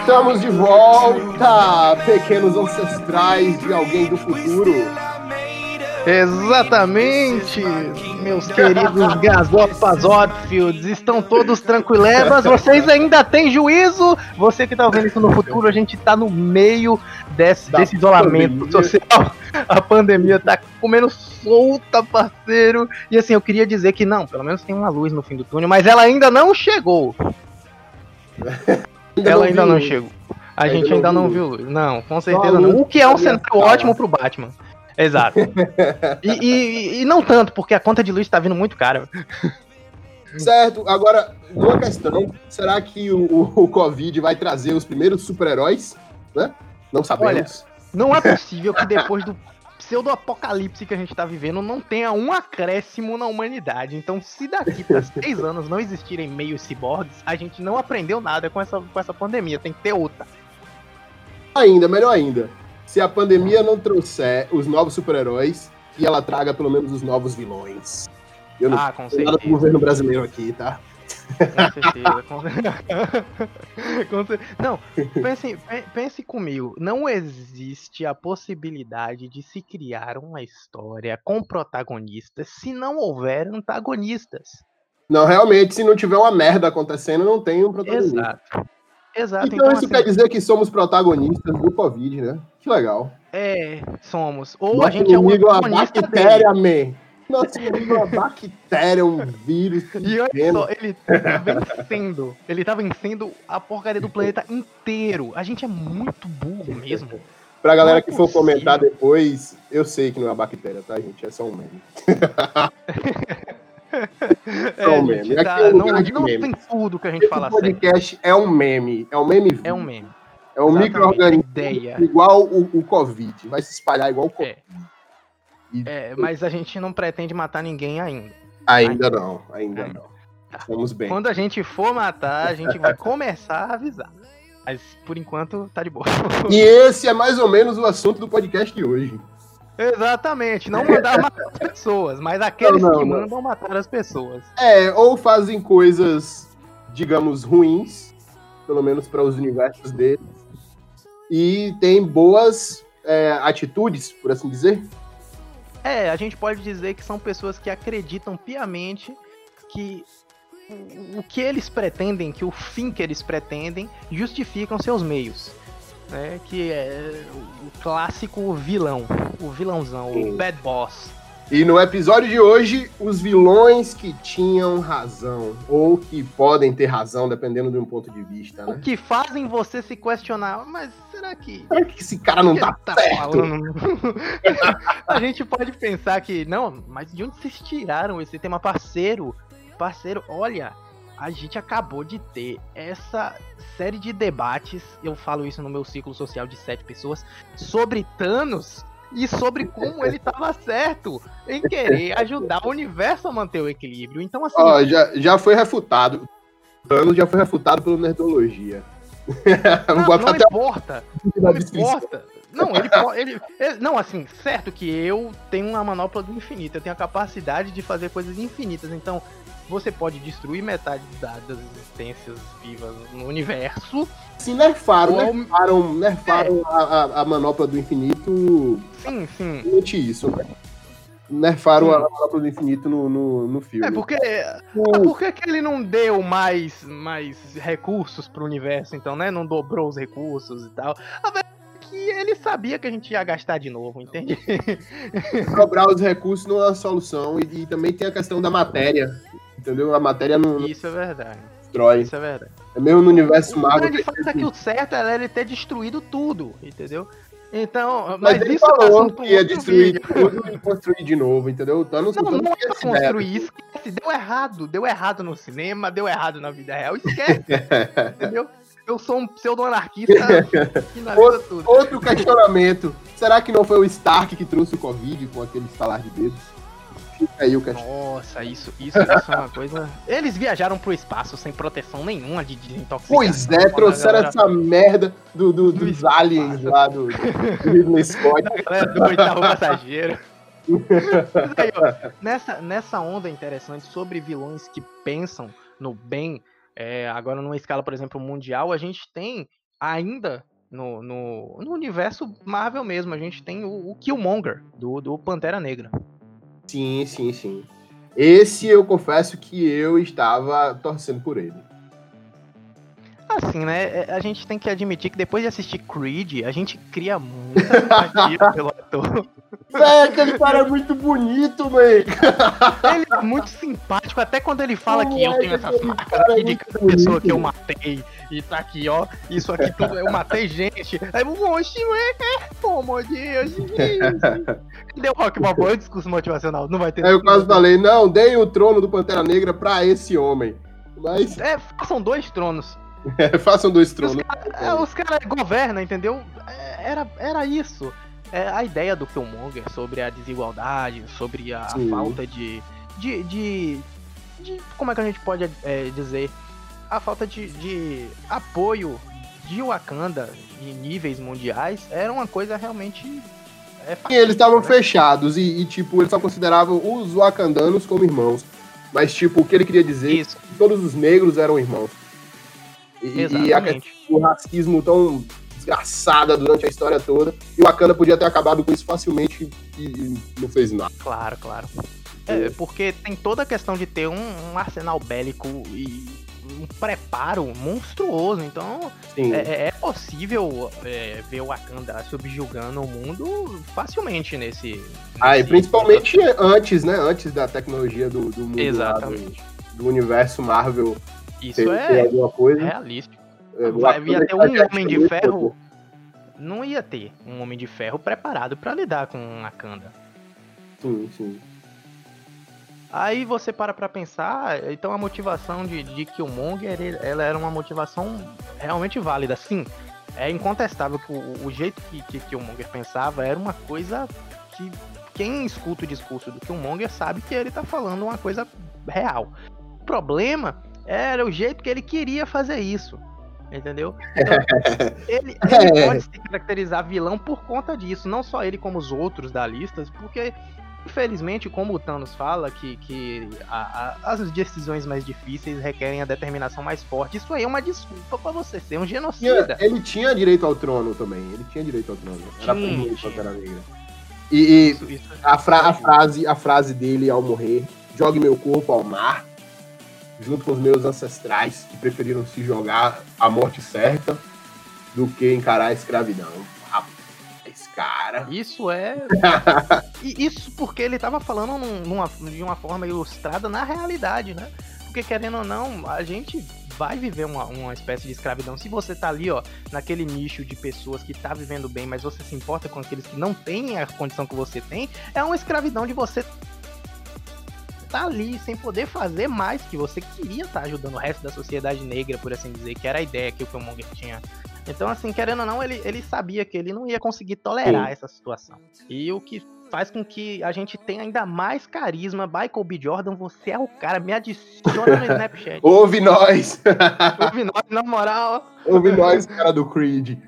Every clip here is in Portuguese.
Estamos de volta, pequenos ancestrais de alguém do futuro. Exatamente, meus queridos gasopas Oddfields, estão todos tranquilebas, vocês ainda têm juízo? Você que tá ouvindo isso no futuro, a gente tá no meio desse, desse isolamento pandemia. social, a pandemia tá comendo solta, parceiro, e assim, eu queria dizer que não, pelo menos tem uma luz no fim do túnel, mas ela ainda não chegou, ela ainda vi não luz. chegou. A Ainda gente não ainda não viu luz. Não, com certeza não. O que é um cenário ótimo pro Batman. Exato. E, e- e não tanto, porque a conta de luz tá vindo muito cara. Certo, agora, uma questão: será que o, o- o Covid vai trazer os primeiros super-heróis? Né? Não sabemos. Não é possível que depois do pseudo-apocalipse que a gente tá vivendo não tenha um acréscimo na humanidade. Então, se daqui pra seis anos não existirem meios ciborgues, a gente não aprendeu nada com essa, com essa pandemia. Tem que ter outra. Ainda, melhor ainda. Se a pandemia não trouxer os novos super-heróis, que ela traga pelo menos os novos vilões. Eu não Ah, com tenho nada do certeza. governo brasileiro aqui, tá? Com certeza. Com, com cer- Não, pense, pe- pense comigo. Não existe a possibilidade de se criar uma história com protagonistas se não houver antagonistas. Não, realmente, se não tiver uma merda acontecendo, não tem um protagonista. Exato. Exato. Então, isso assim, quer dizer que somos protagonistas do Covid, né? Que legal. É, somos. Ou Nosso a gente é o inimigo é uma antagonista dele. bactéria, man. Nosso inimigo é uma bactéria, um vírus. E olha só, ele tá vencendo. Ele tá vencendo a porcaria do planeta inteiro. A gente é muito burro mesmo. Pra galera é que for comentar depois, eu sei que não é bactéria, tá, gente? É só um meme. É, um meme. tá- Aqui é um não, lugar de não meme. tem tudo que a gente Esse fala podcast é um meme. É um meme vivo. É um meme. É um micro-organismo igual o, o Covid. Vai se espalhar igual o Covid. É, mas a gente não pretende matar ninguém ainda. Ainda não, ainda Ainda. não. Estamos bem. Quando a gente for matar, a gente vai começar a avisar. Mas por enquanto tá de boa. E esse é mais ou menos o assunto do podcast de hoje. Exatamente, não mandar matar as pessoas, mas aqueles Não, não, que não. mandam matar as pessoas. É, ou fazem coisas, digamos, ruins, pelo menos para os universos deles, e tem boas é, atitudes, por assim dizer. É, a gente pode dizer que são pessoas que acreditam piamente que o- o que eles pretendem, que o fim que eles pretendem, justificam seus meios. Né? Que é o o clássico vilão, o vilãozão, Sim. o bad boss. E no episódio de hoje, os vilões que tinham razão, ou que podem ter razão, dependendo de um ponto de vista, O né? que fazem você se questionar, mas será que Será que esse cara não tá ele certo? falando? a gente pode pensar que, não, mas de onde vocês tiraram esse tema parceiro? Parceiro, olha, a gente acabou de ter essa série de debates, eu falo isso no meu ciclo social de sete pessoas, sobre Thanos e sobre como ele tava certo em querer ajudar o universo a manter o equilíbrio. Então, assim, Ó, já, já foi refutado. Plano já foi refutado pela Nerdologia. Não, não até importa. Não importa. Não, ele, ele, ele- Não, assim, certo que eu tenho uma manopla do infinito, eu tenho a capacidade de fazer coisas infinitas, então você pode destruir metade da- das existências vivas no universo. Se nerfaram, Ou- nerfaram, nerfaram a, a- a manopla do infinito. Sim, sim. Exatamente isso, né? Nerfaram Sim. a manopla do infinito no, no, no filme. É porque. O- ah, Por que, que ele não deu mais, mais recursos pro universo, então, né? Não dobrou os recursos e tal. A verdade é que ele sabia que a gente ia gastar de novo, entende? Cobrar os recursos não é uma solução. E, e também tem a questão da matéria. Entendeu? A matéria não, Isso é verdade. destrói. Isso é verdade. É mesmo no universo O Marvel. grande fato é que o certo era ele ter destruído tudo, entendeu? Então, Mas, mas, ele isso é falou que ia outro destruir vídeo. tudo e construir de novo, entendeu? O Thanos Não, o não é ideia. construir, esquece, deu errado, deu errado no cinema, deu errado na vida real, esquece, entendeu? Eu sou um pseudo-anarquista que finaliza tudo. Outro questionamento. Será que não foi o Stark que trouxe o Covid com aquele estalar de dedos? Aí o questionamento. Nossa, isso, isso, isso é uma coisa. Eles viajaram pro espaço sem proteção nenhuma de desintoxicação. Pois é, Quando a trouxeram galera- essa merda do, do- Do dos aliens lá do, do Ridley Scott. do oitavo passageiro. Aí, ó, nessa, nessa onda interessante sobre vilões que pensam no bem, é, agora numa escala, por exemplo, mundial, a gente tem ainda no, no, no universo Marvel mesmo, a gente tem o, o Killmonger, do, do Pantera Negra. Sim, sim, sim. Esse eu confesso que eu estava torcendo por ele. Assim, né? é, A gente tem que admitir que depois de assistir Creed, a gente cria muita pelo ator. Véi, aquele cara é muito bonito, véi. Ele é muito simpático, até quando ele fala que eu tenho essas marcas aqui de cada pessoa que eu matei. E tá aqui, ó. Isso aqui tudo, eu matei gente. Aí, moço, é, pô, meu Deus. Deu rock balboa, discurso motivacional. Não vai ter. Aí eu quase falei, não, deem o trono do Pantera Negra pra esse homem. Mas É, façam dois tronos. é, façam dois Os tronos. caras cara governam, entendeu? É, Era, era isso. É, a ideia do Killmonger sobre a desigualdade, sobre a, Sim. falta de, de, de, de- Como é que a gente pode é, dizer? A falta de, de apoio de Wakanda em níveis mundiais era uma coisa realmente. É, eles estavam né? fechados e, e, tipo, eles só consideravam os wakandanos como irmãos. Mas, tipo, o que ele queria dizer Isso, é que todos os negros eram irmãos. E, e a exatamente. do racismo tão desgraçada durante a história toda. E o Wakanda podia ter acabado com isso facilmente e, e não fez nada. Claro, claro. É, porque tem toda a questão de ter um, um arsenal bélico e um preparo monstruoso. Então. É, é- é possível é, ver o Wakanda subjugando o mundo facilmente nesse. Ah, e nesse- principalmente antes, né? Antes da tecnologia do, do mundo lá, Exatamente. do, do universo Marvel Isso ter, ter é alguma coisa. realístico. É, Vai- ia ter já um Homem de Ferro. Não ia ter um Homem de Ferro preparado pra lidar com o Wakanda. Sim, sim. Aí você para pra pensar, então a motivação de, de Killmonger, ele- ela era uma motivação realmente válida. Sim, é incontestável que o, o jeito que, que Killmonger pensava era uma coisa que quem escuta o discurso do Killmonger sabe que ele tá falando uma coisa real. O problema era o jeito que ele queria fazer isso. Entendeu? Então, ele, ele É. pode se caracterizar vilão por conta disso, não só ele como os outros da lista, porque Infelizmente, como o Thanos fala, que, que a- a- as decisões mais difíceis requerem a determinação mais forte. Isso aí é uma desculpa pra você ser um Tinha- genocida. ele tinha direito ao trono também. Ele tinha direito ao trono. Era primeiro. Pantera Negra. E, e Isso, isso- a, fra- a frase, a frase dele ao morrer: jogue meu corpo ao mar, junto com os meus ancestrais que preferiram se jogar à morte certa do que encarar a escravidão. Rapaz, cara. Isso é. Isso porque ele tava falando num- numa, de uma forma ilustrada na realidade, né? Porque querendo ou não, a gente vai viver uma, uma espécie de escravidão. Se você tá ali, ó, naquele nicho de pessoas que tá vivendo bem, mas você se importa com aqueles que não têm a condição que você tem, é uma escravidão de você tá ali sem poder fazer mais que você queria estar ajudando o resto da sociedade negra, por assim dizer, que era a ideia que o Killmonger tinha. Então, assim, querendo ou não, ele, ele sabia que ele não ia conseguir tolerar Sim. essa situação. E o que faz com que a gente tenha ainda mais carisma. Michael B. Jordan, você é o cara, me adiciona no Snapchat. Ouve nós! Ouve nós, na moral, Ouve nós, cara do Creed.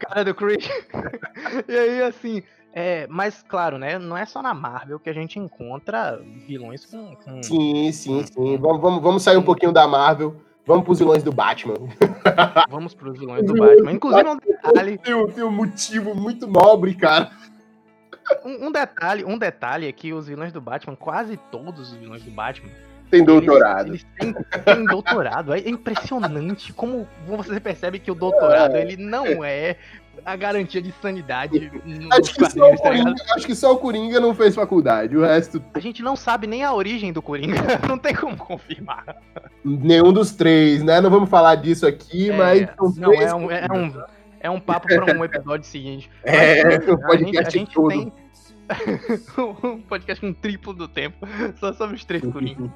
cara do Creed. e aí, assim, é, mas claro, né? Não é só na Marvel que a gente encontra vilões com. com- Sim, sim, sim. Vamos, vamos, vamos sair um pouquinho da Marvel. Vamos pros vilões do Batman. Vamos pros vilões do Batman. Inclusive, um detalhe, Tem um, tem um motivo muito nobre, cara. um, um detalhe, um detalhe é que os vilões do Batman, quase todos os vilões do Batman, Tem doutorado. Eles, eles têm, têm doutorado. É impressionante como você percebe que o doutorado ele não é a garantia de sanidade Acho que, só o quadrinhos, tá? Coringa, acho que só o Coringa não fez faculdade. O resto, A gente não sabe nem a origem do Coringa, não tem como confirmar. nenhum dos três, né? Não vamos falar disso aqui, É, mas não, é um, é, um, é um papo para um episódio seguinte. É, Mas, o a podcast gente, a gente todo. tem um podcast com triplo do tempo, só sobre os três Coringa.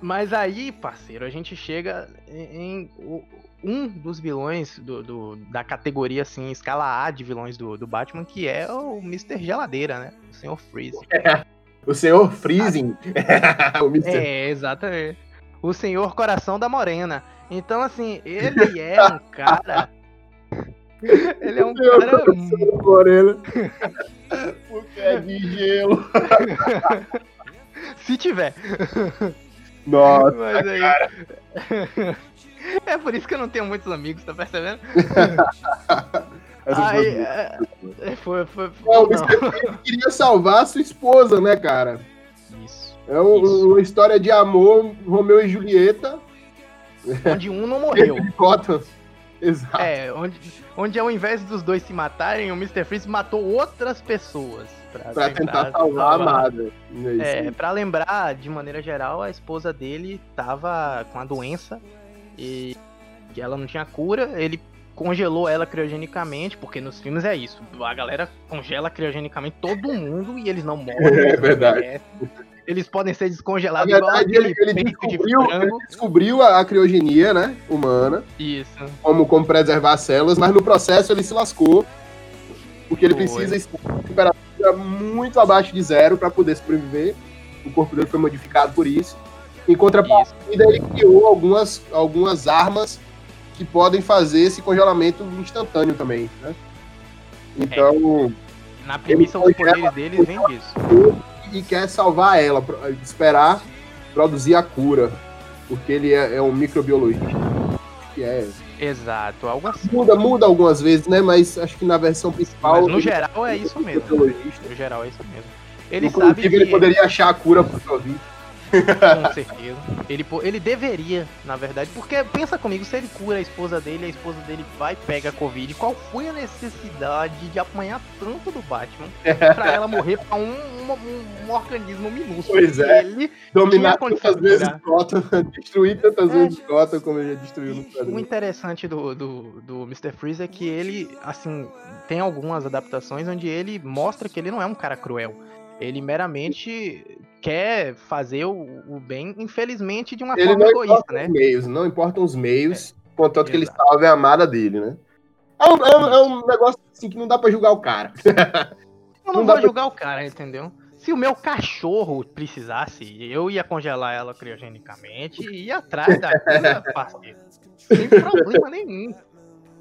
Mas aí, parceiro, a gente chega em, em o- um dos vilões do, do- da categoria, assim, escala A de vilões do, do Batman, que é o Mr. Geladeira, né? O Sr. Freeze. O senhor Freezing. o Mr. É, exatamente. O Senhor Coração da Morena. Então, assim, ele é um cara Ele é um Eu cara. coração moreno. Porque é de gelo. Se tiver. Nossa, Mas aí. É por isso que eu não tenho muitos amigos, tá percebendo? Aí, foi- é, é, foi, foi, Não, o não. Mr. Freeze queria salvar a sua esposa, né, cara? Isso. É um- Isso. uma história de amor, Romeu e Julieta, Onde um não morreu. Exato. É, onde, onde ao invés dos dois se matarem, o Mr. Freeze matou outras pessoas. Pra, Pra tentar salvar a amada. É É, pra lembrar, de maneira geral, a esposa dele tava com a doença e que ela não tinha cura, ele congelou ela criogenicamente, porque nos filmes é isso, a galera congela criogenicamente todo mundo e eles não morrem. É verdade. envelhecem. Eles podem ser Na descongelados igual verdade, ele, ele peito de descobriu, ele descobriu a, a criogenia, né, humana, Isso. como, como preservar as células, mas no processo ele se lascou, porque ele Foi. precisa estar em temperatura muito abaixo de zero para poder sobreviver. O corpo dele foi modificado por isso. Em contrapartida, ele criou algumas, algumas armas que podem fazer esse congelamento instantâneo também, né? Então, Na premissa, os congela- poderes deles vêm disso. e quer salvar ela, esperar produzir a cura, porque ele é, é um microbiologista. Que é Exato, algo assim. muda, muda algumas vezes, né? Mas acho que na versão principal. Mas no geral é isso mesmo. No geral é isso mesmo. Ele Inclusive, sabe que... ele poderia achar a cura pro Covid. Com certeza. Ele, ele deveria, na verdade, porque pensa comigo, se ele cura a esposa dele, a esposa dele vai pega a Covid, qual foi a necessidade de apanhar tanto do Batman pra ela morrer pra um, um, um- um organismo minúsculo? Pois é. Ele, Dominar tantas vezes. Gotham, destruir tantas É. vezes Gotham como ele já destruiu no o interessante do, do, do Mr. Freeze é que ele, assim, tem algumas adaptações onde ele mostra que ele não é um cara cruel. Ele meramente quer fazer o, o bem, infelizmente, de uma Ele forma egoísta, né? os meios, não importam os meios, contanto que ele Exato. salve a amada dele, né? É um, é um- é um negócio assim que não dá pra julgar o cara. Eu Não não dá vou pra- julgar o cara, entendeu? Se o meu cachorro precisasse, eu ia congelar ela criogenicamente e ia atrás da cura, parceiro. Sem problema nenhum.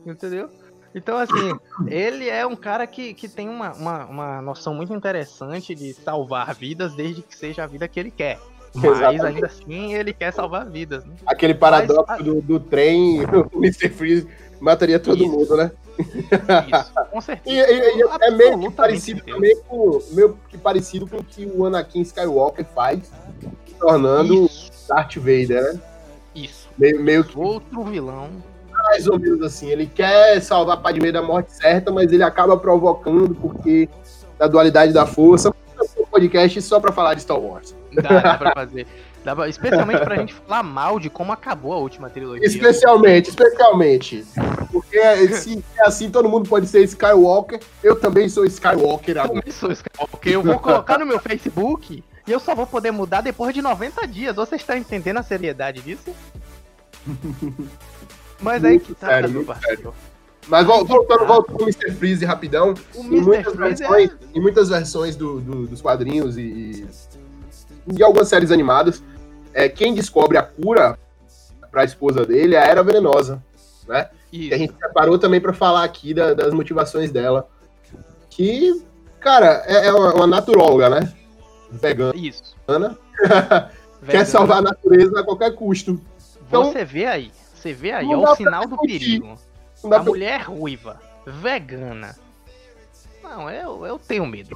Entendeu? Então, assim, ele é um cara que, que tem uma, uma, uma noção muito interessante de salvar vidas desde que seja a vida que ele quer. Mas Exatamente. ainda assim, ele quer salvar vidas, né? Aquele paradoxo Mas- do, do trem, o Mr. Freeze mataria todo Isso. mundo, né? Isso, com E, certeza. e- e é meio que parecido certeza. também com, meio que parecido com o que o Anakin Skywalker faz, se tornando Isso, Darth Vader, né? isso. Meio, meio que Outro vilão. Mais ou menos assim. Ele quer salvar a Padmé da morte certa, mas ele acaba provocando porque da dualidade da força. Um podcast só pra falar de Star Wars. Dá, dá pra fazer. Dá pra- especialmente pra gente falar mal de como acabou a última trilogia. Especialmente, especialmente. Porque se é assim, todo mundo pode ser Skywalker. Eu também sou Skywalker Eu agora. também sou Skywalker. Eu vou colocar no meu Facebook e eu só vou poder mudar depois de 90 dias. Você está entendendo a seriedade disso? Mas aí que tá, sério, parceiro. Mas vol- voltando, voltando pro Mr. Freeze rapidão. O Em Mr. muitas Freeze é... versões, em muitas versões do- do- dos quadrinhos e, e de algumas séries animadas, é, quem descobre a cura pra esposa dele é a Era Venenosa. Né? E a gente separou também pra falar aqui da- das motivações dela. Que, cara, é, é uma, uma naturóloga, né? Vegana. Isso. Quer Vegano. salvar a natureza a qualquer custo. Então- Você vê aí. Você vê aí. É o sinal do perigo. A pra- mulher ruiva, vegana. Não, eu, eu tenho medo.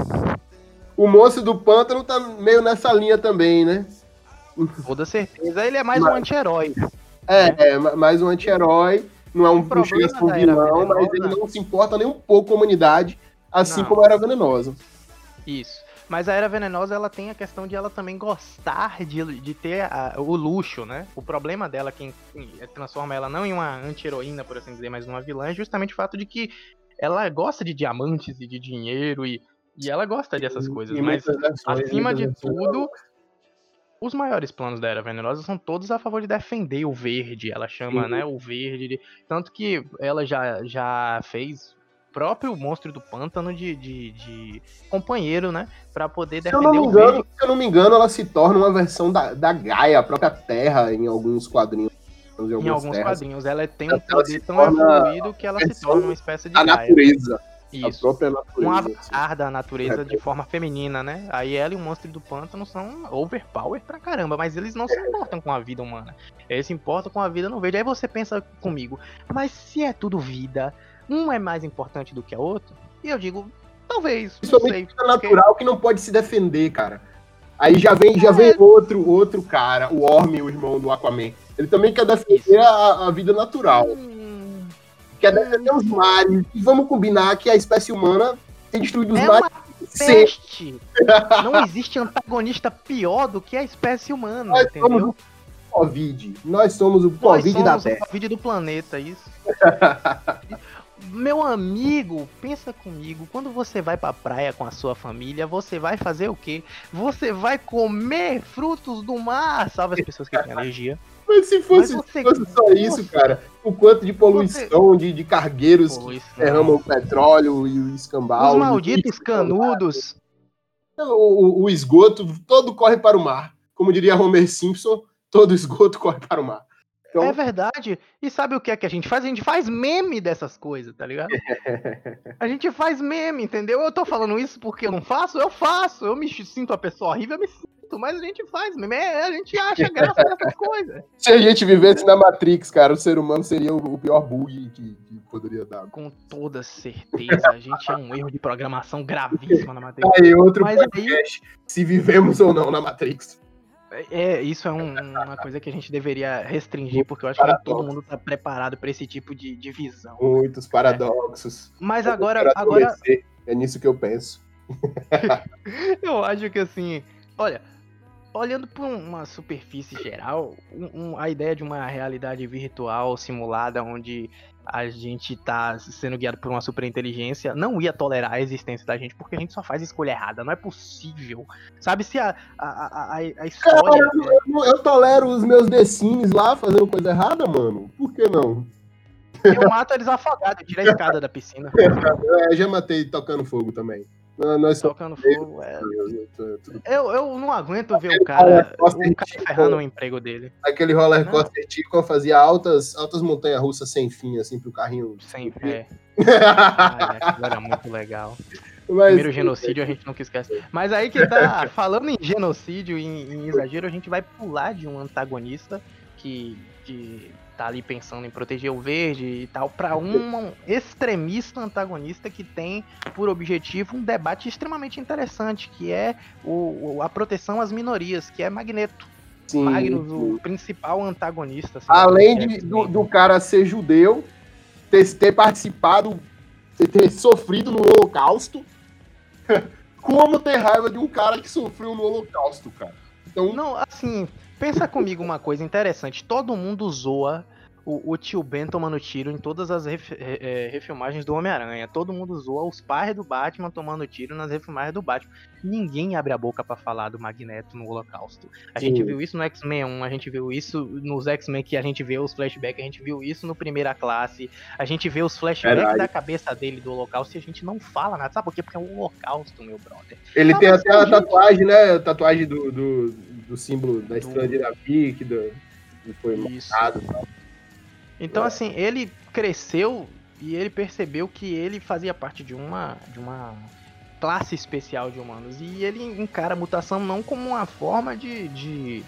O moço do pântano tá meio nessa linha também, né? Com toda certeza. Ele é mais um Mas- anti-herói. É, é ma- mais um anti-herói. Não é um, não problema chega a ser um da Era vilão, mas ele não se importa nem um pouco com a humanidade, assim Não. como era venenosa. Isso. Mas a Era Venenosa, ela tem a questão de ela também gostar de, de ter a- o luxo, né? O problema dela, quem quem transforma ela não em uma anti-heroína, por assim dizer, mas numa vilã, é justamente o fato de que ela gosta de diamantes e de dinheiro e, e ela gosta dessas coisas. Em Mas, versões, acima de tudo, os maiores planos da Era Venenosa são todos a favor de defender o verde. Ela chama, Uhum. né, o verde. de- Tanto que ela já, já fez próprio monstro do pântano de, de, de companheiro, né? Pra poder Se eu defender não me o engano, se eu não me engano, ela se torna uma versão da, da Gaia, a própria Terra, em alguns quadrinhos. em Em alguns terras. quadrinhos, ela tem um Ela se poder tão evoluído que ela se torna uma espécie de A Gaia. natureza, a Isso. própria Um natureza. assim. avatar da natureza É. de forma feminina, né? Aí ela e o monstro do pântano são overpower pra caramba, mas eles não se importam com a vida humana. Eles se importam com a vida no verde. Aí você pensa comigo, mas se é tudo vida, um é mais importante do que a outra? E eu digo, talvez, não sei. Porque- natural que não pode se defender, cara. Aí já vem, já vem outro, outro cara, o Orm, o irmão do Aquaman. Ele também quer defender a, a vida natural. Hum, Quer defender os mares. E vamos combinar que a espécie humana tem destruído os É mares. Peste! Não existe antagonista pior do que a espécie humana, nós somos entendeu? o Covid. Nós somos o Nós Covid da somos o Terra. Covid do planeta, isso. Meu amigo, pensa comigo, quando você vai pra praia com a sua família, você vai fazer o quê? Você vai comer frutos do mar, salve as pessoas que têm alergia. Mas se fosse, Mas você- fosse só isso, cara, o quanto de poluição, de, de cargueiros que derramam o petróleo e o escambau. Os malditos canudos. O, o- o esgoto todo corre para o mar. Como diria Homer Simpson, todo esgoto corre para o mar. Então, É verdade. E sabe o que é que a gente faz? A gente faz meme dessas coisas, tá ligado? A gente faz meme, entendeu? Eu tô falando isso porque eu não faço? Eu faço. Eu me sinto a pessoa horrível, eu me sinto. Mas a gente faz meme. É, a gente acha graça nessas coisas. se a gente vivesse na Matrix, cara, o ser humano seria o, pior bug que, que poderia dar. Com toda certeza. A gente é um erro de programação gravíssimo na matéria. Aí, outro Mas aí, podcast, se vivemos ou não na Matrix. É, isso é um- uma coisa que a gente deveria restringir, porque eu acho que nem todo mundo tá preparado pra esse tipo de, de visão. Muitos paradoxos. Mas agora, Quero agora adormecer. É nisso que eu penso. Eu acho que assim, olha, olhando por uma superfície geral, um- um- a ideia de uma realidade virtual simulada onde a gente tá sendo guiado por uma superinteligência não ia tolerar a existência da gente porque a gente só faz escolha errada, não é possível. Sabe se a, a, a, a- história. Eu, eu tolero os meus Sims lá fazendo coisa errada, mano. Por que não? Eu mato eles afogados, eu tiro a escada da piscina, É, já matei tocando fogo também. Nós nós somos. tocando fogo. é. tudo- Eu, eu não aguento ver o cara, o cara ferrando o emprego dele. Aquele roller coaster Tico fazia altas, altas montanhas russas sem fim, assim, pro carrinho. Sem fé. Ai, aquilo era muito legal. Mas, Primeiro genocídio a gente nunca esquece. Mas aí que tá, falando em genocídio e em, em exagero, a gente vai pular de um antagonista que, que tá ali pensando em proteger o verde e tal, pra um extremista antagonista que tem por objetivo um debate extremamente interessante, que é o, a proteção às minorias, que é Magneto. sim, Magnus, o principal antagonista. assim, Além do de, do, do cara ser judeu, ter, ter participado, ter, ter sofrido no Holocausto, como ter raiva de um cara que sofreu no Holocausto, cara? Então, Não, assim, pensa comigo uma coisa interessante. Todo mundo zoa o, o tio Ben tomando tiro em todas as ref- eh, refilmagens do Homem-Aranha. Todo mundo zoa os pais do Batman tomando tiro nas refilmagens do Batman. Ninguém abre a boca pra falar do Magneto no Holocausto. A Sim. gente viu isso no X-Men 1, a gente viu isso nos X-Men que a gente vê os flashbacks, a gente viu isso no Primeira Classe, a gente vê os flashbacks da cabeça dele do Holocausto e a gente não fala nada. Sabe por quê? Porque é um Holocausto, meu brother. ele tem até a gente- tatuagem, né? A tatuagem do, do, do símbolo da estrela de Davi, que, do, foi Isso. marcado. Então, assim, ele cresceu e ele percebeu que ele fazia parte de uma, de uma classe especial de humanos. E ele encara a mutação não como uma forma de. de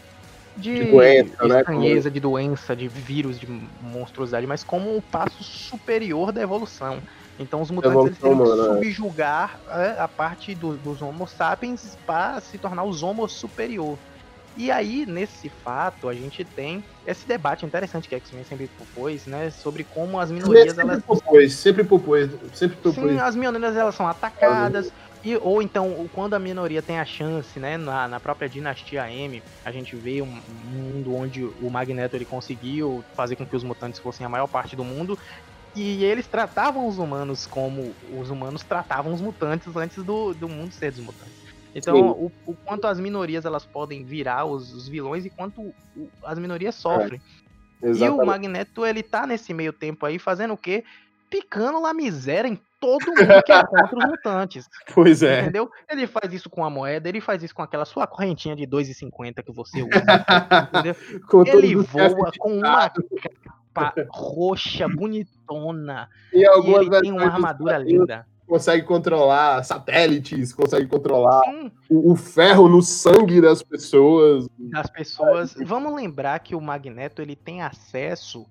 de, De doença, né? estranheza, de doença, de vírus, de monstruosidade, mas como um passo superior da evolução. Então os mutantes eles teriam que humana, é. subjugar é, a parte do- dos Homo sapiens para se tornar os Homo superior. E aí, nesse fato, a gente tem esse debate interessante que a X-Men sempre propôs, né? Sobre como as minorias, Sempre elas propôs, sempre propôs, sempre propôs. Sim, as minorias elas são atacadas. E, ou então, quando a minoria tem a chance, né? Na, na própria dinastia M, a gente vê um, um mundo onde o Magneto ele conseguiu fazer com que os mutantes fossem a maior parte do mundo. E eles tratavam os humanos como os humanos tratavam os mutantes antes do, do mundo ser dos mutantes. Então, o, o quanto as minorias elas podem virar os, os vilões e quanto o- as minorias sofrem. E o. Magneto, ele tá nesse meio tempo aí fazendo o quê? picando lá miséria em todo mundo que é contra os mutantes. Pois é. Entendeu? Ele faz isso com a moeda, ele faz isso com aquela sua correntinha de 2,50 que você usa. Ele voa com uma capa roxa, bonitona. E E ele tem uma armadura linda. Consegue controlar satélites, consegue controlar o, o ferro no sangue das pessoas. das pessoas. Vamos lembrar que o Magneto ele tem acesso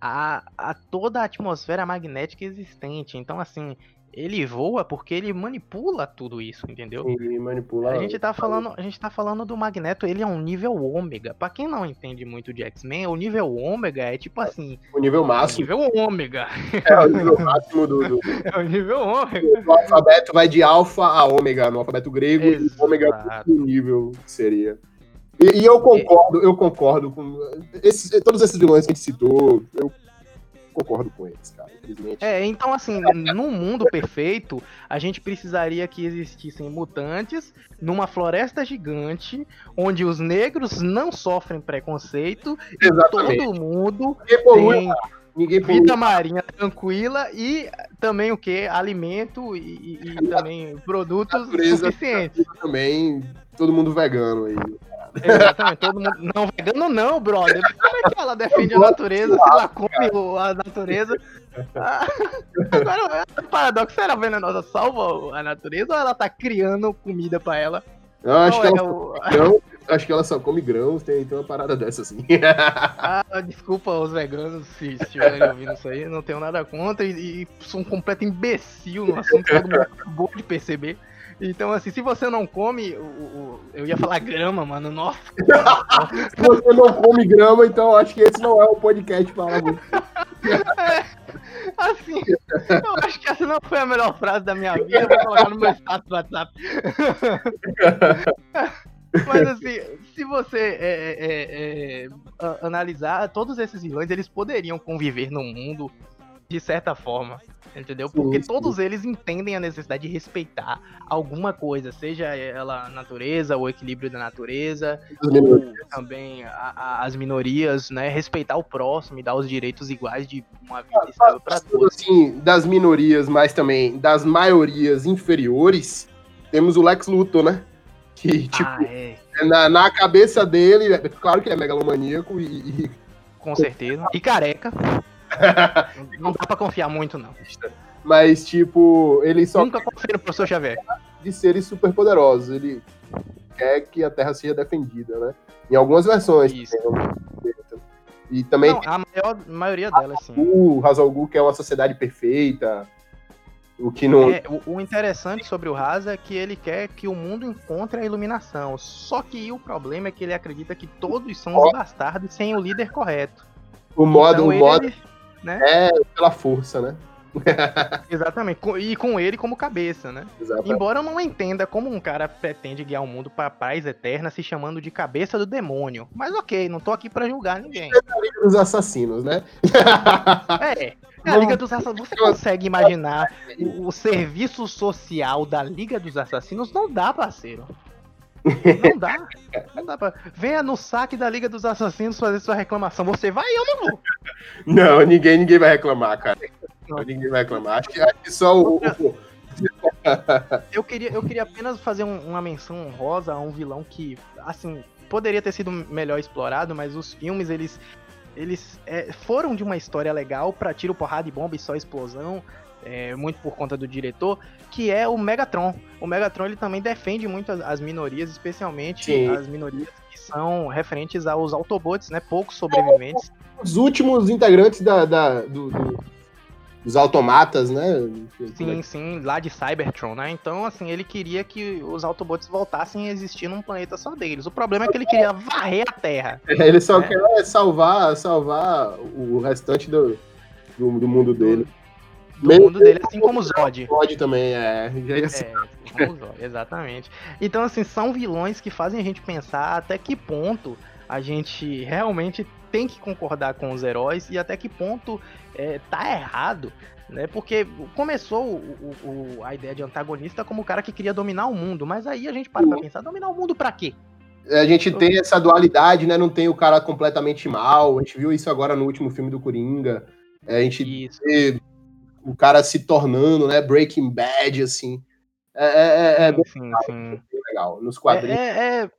a, a toda a atmosfera magnética existente. Então, assim, ele voa porque ele manipula tudo isso, entendeu? E manipula. A gente tá falando, a gente tá falando do Magneto, ele é um nível ômega. Pra quem não entende muito de X-Men, o nível ômega é tipo assim, o nível o máximo. nível ômega. É o nível máximo do, do, É o nível ômega. do alfabeto, vai de alfa a ômega no alfabeto grego, e Exato. ômega é o nível que seria. E, e eu concordo, eu concordo com esses, todos esses vilões que a gente citou, eu concordo com eles, cara, infelizmente. É, então assim, num mundo perfeito, a gente precisaria que existissem mutantes numa floresta gigante, onde os negros não sofrem preconceito e Exatamente. todo mundo tem ninguém polui. vida marinha tranquila e também o que? Alimento e, e- e também produtos suficientes. também, todo mundo vegano aí. Exatamente, todo mundo. Não, vegano não, brother. Como é que ela defende a natureza se ela come a natureza? Ah, Agora, o paradoxo era venenosa salva a natureza ou ela tá criando comida pra ela? Eu acho, que é ela, o- grão, acho que ela só come grãos, tem, tem uma parada dessa assim. Ah, desculpa os veganos se estiverem ouvindo isso aí, não tenho nada contra e, e sou um completo imbecil no assunto, todo mundo acabou de perceber. Então, assim, se você não come, o, o- eu ia falar grama, mano, nossa. Se você não come grama, então acho que esse não é o podcast para você. Assim, eu acho que essa não foi a melhor frase da minha vida, eu vou colocar no meu status do WhatsApp. Mas assim, se você é, é, é, a- analisar, todos esses vilões, eles poderiam conviver no mundo de certa forma, entendeu? Porque todos eles entendem a necessidade de respeitar alguma coisa, seja ela a natureza, o equilíbrio da natureza, ou também a- a- as minorias, né? Respeitar o próximo e dar os direitos iguais de uma vida estável para todos. Assim, das minorias, mas também das maiorias inferiores, temos o Lex Luthor, né? Que, tipo, ah, é, na, na cabeça dele, é claro que ele é megalomaníaco e, e- com certeza. E careca. Não dá pra confiar muito, não. mas, tipo, ele só Nunca confio no professor Xavier. de seres superpoderosos. Ele quer que a Terra seja defendida, né? Em algumas versões. Isso. E também Não, a maior, maioria delas, sim. o Hazal Ghul quer uma sociedade perfeita. O que não. É, o, o interessante sobre o Raza é que ele quer que o mundo encontre a iluminação. Só que o problema é que ele acredita que todos são os bastardos sem o líder correto. o modo, Então o ele, modo né? é pela força, né? Exatamente. E com ele como cabeça, né? Exatamente. Embora eu não entenda como um cara pretende guiar o mundo pra paz eterna se chamando de cabeça do demônio. Mas ok, não tô aqui pra julgar ninguém. Os assassinos, né? É, é a Liga dos Assassinos. Você consegue imaginar o, o serviço social da Liga dos Assassinos? Não dá, parceiro. Não dá. Não dá pra... Venha no saque da Liga dos Assassinos fazer sua reclamação. Você vai eu não vou. Não, ninguém, ninguém vai reclamar, cara. Não. Ninguém vai reclamar. Acho que, acho que só o. Eu queria, eu queria apenas fazer um- uma menção honrosa a um vilão que, assim, poderia ter sido melhor explorado, mas os filmes, eles, eles é, foram de uma história legal pra tiro, porrada e bomba e só explosão, é, muito por conta do diretor, que é o Megatron. O Megatron, ele também defende muito as, as minorias, especialmente Sim. as minorias que são referentes aos Autobots, né, poucos sobreviventes. os últimos integrantes da, da- do- do- dos automatas, né? Sim, sim, lá de Cybertron, né? Então, assim, ele queria que os Autobots voltassem a existir num planeta só deles. O problema é que ele queria varrer a Terra. Ele só É. quer salvar, salvar o restante do, do, do mundo dele. Do mundo dele, assim como o Zod. Pode também, é. É, assim Zod, exatamente. Então, assim, são vilões que fazem a gente pensar até que ponto a gente realmente tem que concordar com os heróis e até que ponto é, tá errado. Né? Porque começou o- o- a ideia de antagonista como o cara que queria dominar o mundo, mas aí a gente para pra pensar, dominar o mundo pra quê? A gente tem essa dualidade, né? Não tem o cara completamente mal. A gente viu isso agora no último filme do Coringa. É, a gente o cara se tornando, né? Breaking Bad, assim. É, é, é, é sim, sim, sim. bem legal. Nos quadrinhos. É, é, é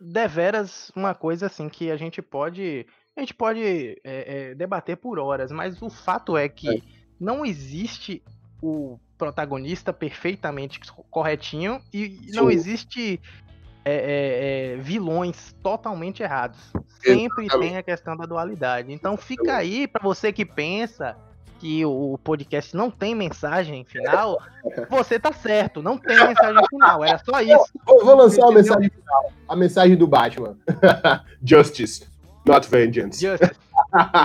deveras uma coisa assim que a gente pode. A gente pode é, é, debater por horas, mas o fato é que não existe o protagonista perfeitamente corretinho e não Sim. existe é, é, é, vilões totalmente errados. Sempre Exatamente. tem a questão da dualidade. Então fica aí pra você que pensa que o podcast não tem mensagem final, você tá certo, não tem mensagem final, era só isso. Vou, vou lançar Entendeu? mensagem final. A mensagem do Batman. Justice, not vengeance. Justice.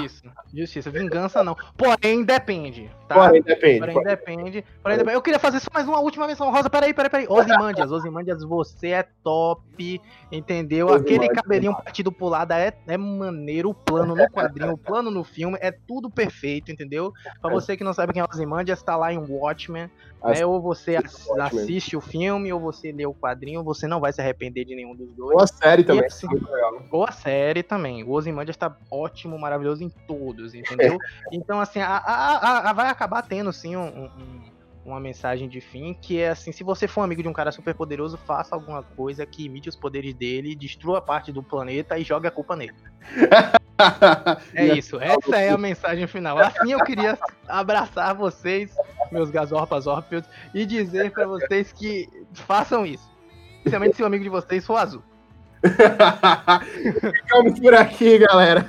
Isso. Justiça. Vingança não. Porém, depende. Tá? Porém, depende. Porém, depende. Porém, depende. Eu queria fazer só mais uma última menção rosa. Peraí, peraí, peraí. Osimandias, Osimandias, você é top. Entendeu? Aquele Ozymandias. cabelinho partido pro lado é, é maneiro. O plano no quadrinho, o plano no filme. É tudo perfeito, entendeu? Pra você que não sabe quem é Osimandias, tá lá em Watchmen. Né? Ou você ass- assiste o filme, ou você lê o quadrinho. Você não vai se arrepender de nenhum dos dois. Uma série também. Assim, ou a série também. O Ozymandias tá ótimo, maravilhoso em todos, entendeu? então, assim, a, a- a- vai acabar tendo, sim, um- um- uma mensagem de fim, que é assim, se você for amigo de um cara super poderoso, faça alguma coisa que imite os poderes dele, destrua parte do planeta e jogue a culpa nele. É isso, essa é a mensagem final. Assim eu queria abraçar vocês, meus gasorpas órpeos, e dizer pra vocês que façam isso. Principalmente se o amigo de vocês for azul. Ficamos por aqui, galera.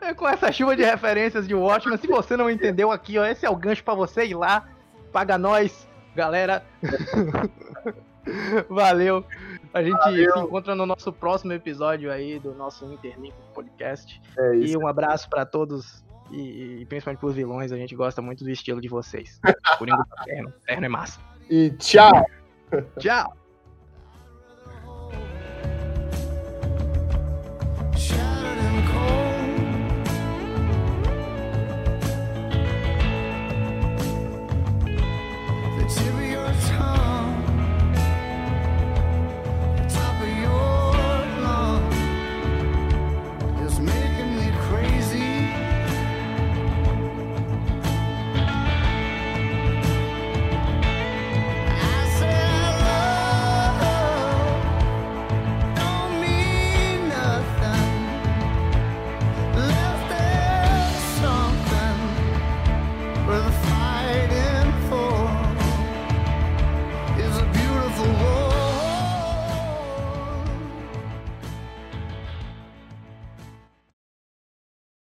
É com essa chuva de referências de Watchmen. Se você não entendeu aqui, ó, esse é o gancho pra você ir lá. Paga nós, galera. Valeu. A gente se encontra no nosso próximo episódio aí do nosso Interlink Podcast. É E isso. um abraço pra todos. E, e principalmente pros vilões, a gente gosta muito do estilo de vocês. Coringa Terno. Terno é massa. E tchau. Tchau!